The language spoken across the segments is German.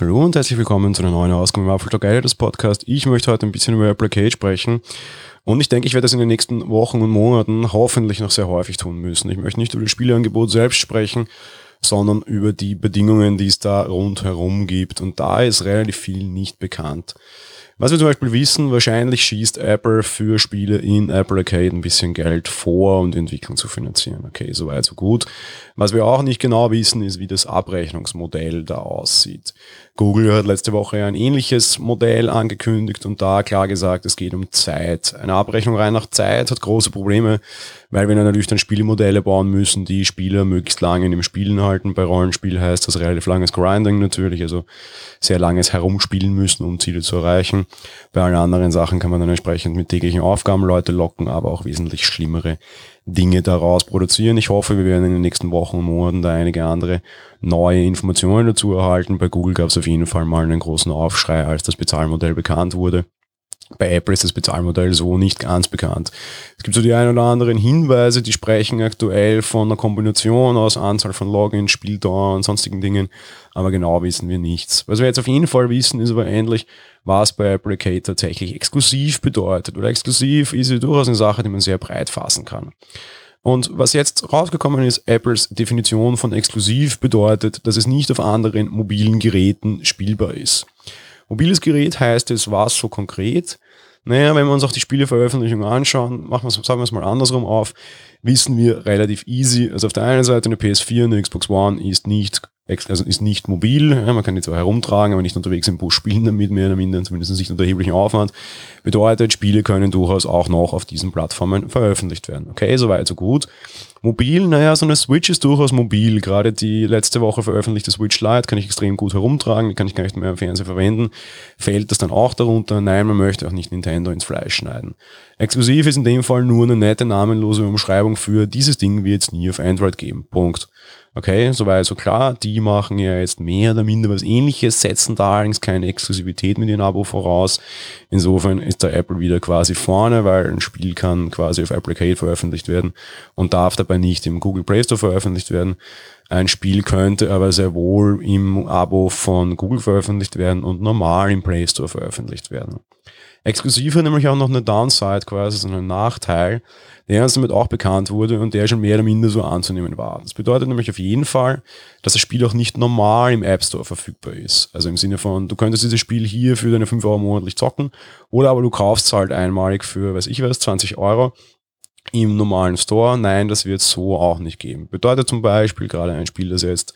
Hallo und herzlich willkommen zu einer neuen Ausgabe im Apple Talk Editors Podcast. Ich möchte heute ein bisschen über Applicate sprechen und ich denke, ich werde das in den nächsten Wochen und Monaten hoffentlich noch sehr häufig tun müssen. Ich möchte nicht über das Spieleangebot selbst sprechen, sondern über die Bedingungen, die es da rundherum gibt und da ist relativ viel nicht bekannt. Was wir zum Beispiel wissen, wahrscheinlich schießt Apple für Spiele in Apple Arcade ein bisschen Geld vor, um die Entwicklung zu finanzieren. Okay, soweit so gut. Was wir auch nicht genau wissen, ist, wie das Abrechnungsmodell da aussieht. Google hat letzte Woche ein ähnliches Modell angekündigt und da klar gesagt, es geht um Zeit. Eine Abrechnung rein nach Zeit hat große Probleme, weil wir natürlich dann Spielmodelle bauen müssen, die Spieler möglichst lange in dem Spielen halten. Bei Rollenspiel heißt das relativ langes Grinding natürlich, also sehr langes Herumspielen müssen, um Ziele zu erreichen. Bei allen anderen Sachen kann man dann entsprechend mit täglichen Aufgaben Leute locken, aber auch wesentlich schlimmere Dinge daraus produzieren. Ich hoffe, wir werden in den nächsten Wochen und Monaten da einige andere neue Informationen dazu erhalten. Bei Google gab es auf jeden Fall mal einen großen Aufschrei, als das Bezahlmodell bekannt wurde. Bei Apple ist das Bezahlmodell so nicht ganz bekannt. Es gibt so die ein oder anderen Hinweise, die sprechen aktuell von einer Kombination aus Anzahl von Logins, Spieldauer und sonstigen Dingen, aber genau wissen wir nichts. Was wir jetzt auf jeden Fall wissen, ist aber endlich, was bei Apple Arcade tatsächlich exklusiv bedeutet. Oder exklusiv ist ja durchaus eine Sache, die man sehr breit fassen kann. Und was jetzt rausgekommen ist, Apples Definition von exklusiv bedeutet, dass es nicht auf anderen mobilen Geräten spielbar ist. Mobiles Gerät heißt es was so konkret? Naja, wenn wir uns auch die Spieleveröffentlichung anschauen, machen wir es, sagen wir es mal andersrum auf, wissen wir relativ easy. Also auf der einen Seite eine PS4 und eine Xbox One ist nicht also ist nicht mobil, ja, man kann die zwar herumtragen, aber nicht unterwegs im Bus spielen damit, mehr oder minder, zumindest nicht unter erheblichem Aufwand. Bedeutet, Spiele können durchaus auch noch auf diesen Plattformen veröffentlicht werden. Okay, soweit, so gut. Mobil, naja, so eine Switch ist durchaus mobil. Gerade die letzte Woche veröffentlichte Switch Lite kann ich extrem gut herumtragen, kann ich gar nicht mehr im Fernsehen verwenden. Fällt das dann auch darunter? Nein, man möchte auch nicht Nintendo ins Fleisch schneiden. Exklusiv ist in dem Fall nur eine nette namenlose Umschreibung für dieses Ding wird es nie auf Android geben. Punkt. Okay, soweit so klar. Die machen ja jetzt mehr oder minder was ähnliches, setzen da allerdings keine Exklusivität mit ihrem Abo voraus. Insofern ist der Apple wieder quasi vorne, weil ein Spiel kann quasi auf Apple Arcade veröffentlicht werden und darf dabei nicht im Google Play Store veröffentlicht werden. Ein Spiel könnte aber sehr wohl im Abo von Google veröffentlicht werden und normal im Play Store veröffentlicht werden. Exklusiv hat nämlich auch noch eine Downside quasi, so einen Nachteil, der uns damit auch bekannt wurde und der schon mehr oder minder so anzunehmen war. Das bedeutet nämlich auf jeden Fall, dass das Spiel auch nicht normal im App Store verfügbar ist. Also im Sinne von, du könntest dieses Spiel hier für deine 5 Euro monatlich zocken oder aber du kaufst es halt einmalig für, weiß ich was, 20 Euro im normalen Store. Nein, das wird es so auch nicht geben. Bedeutet zum Beispiel gerade ein Spiel, das jetzt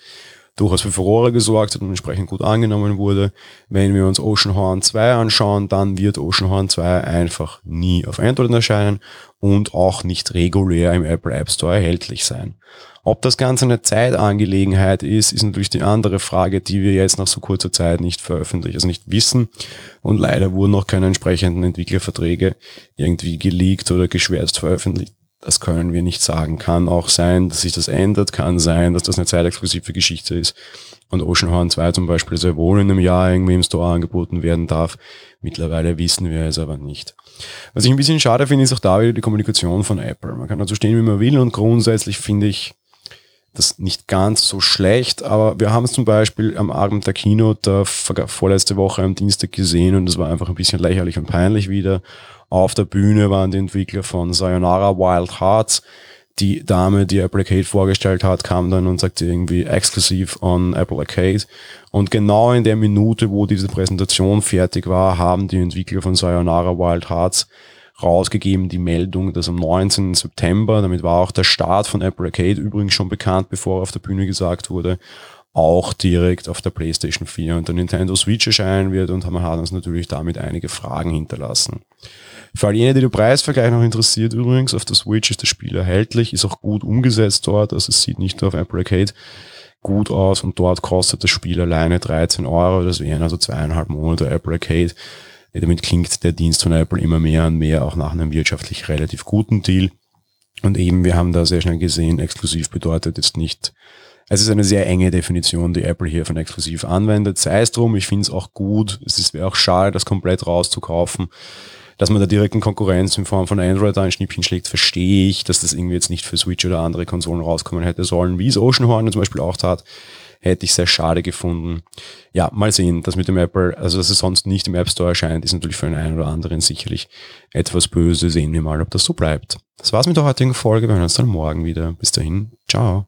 durchaus für Furore gesorgt hat und entsprechend gut angenommen wurde. Wenn wir uns Oceanhorn 2 anschauen, dann wird Oceanhorn 2 einfach nie auf Android erscheinen und auch nicht regulär im Apple App Store erhältlich sein. Ob das Ganze eine Zeitangelegenheit ist, ist natürlich die andere Frage, die wir jetzt nach so kurzer Zeit nicht veröffentlichen, also nicht wissen. Und leider wurden noch keine entsprechenden Entwicklerverträge irgendwie geleakt oder geschwärzt veröffentlicht. Das können wir nicht sagen. Kann auch sein, dass sich das ändert, kann sein, dass das eine zeitexklusive Geschichte ist und Oceanhorn 2 zum Beispiel sehr wohl in einem Jahr irgendwie im Store angeboten werden darf. Mittlerweile wissen wir es aber nicht. Was ich ein bisschen schade finde, ist auch da wieder die Kommunikation von Apple. Man kann dazu stehen, wie man will und grundsätzlich finde ich das nicht ganz so schlecht, aber wir haben es zum Beispiel am Abend der Keynote der vorletzte Woche am Dienstag gesehen und es war einfach ein bisschen lächerlich und peinlich wieder. Auf der Bühne waren die Entwickler von Sayonara Wild Hearts. Die Dame, die Apple Arcade vorgestellt hat, kam dann und sagte irgendwie exklusiv on Apple Arcade. Und genau in der Minute, wo diese Präsentation fertig war, haben die Entwickler von Sayonara Wild Hearts rausgegeben, die Meldung, dass am 19. September, damit war auch der Start von Apple Arcade übrigens schon bekannt, bevor auf der Bühne gesagt wurde, auch direkt auf der PlayStation 4 und der Nintendo Switch erscheinen wird und hat uns natürlich damit einige Fragen hinterlassen. Für all jene, die den Preisvergleich noch interessiert übrigens, auf der Switch ist das Spiel erhältlich, ist auch gut umgesetzt dort, also es sieht nicht nur auf Apple Arcade gut aus und dort kostet das Spiel alleine 13 Euro, das wären also zweieinhalb Monate Apple Arcade. Damit klingt der Dienst von Apple immer mehr und mehr auch nach einem wirtschaftlich relativ guten Deal. Und eben, wir haben da sehr schnell gesehen, exklusiv bedeutet jetzt nicht es ist eine sehr enge Definition, die Apple hier von exklusiv anwendet. Sei es drum, ich finde es auch gut. Es wäre auch schade, das komplett rauszukaufen. Dass man da direkten Konkurrenz in Form von Android ein Schnippchen schlägt, verstehe ich, dass das irgendwie jetzt nicht für Switch oder andere Konsolen rauskommen hätte sollen, wie es Oceanhorn zum Beispiel auch tat hätte ich sehr schade gefunden. Ja, mal sehen, das mit dem Apple, also dass es sonst nicht im App Store erscheint, ist natürlich für den einen oder anderen sicherlich etwas böse. Sehen wir mal, ob das so bleibt. Das war's mit der heutigen Folge. Wir hören uns dann morgen wieder. Bis dahin, ciao.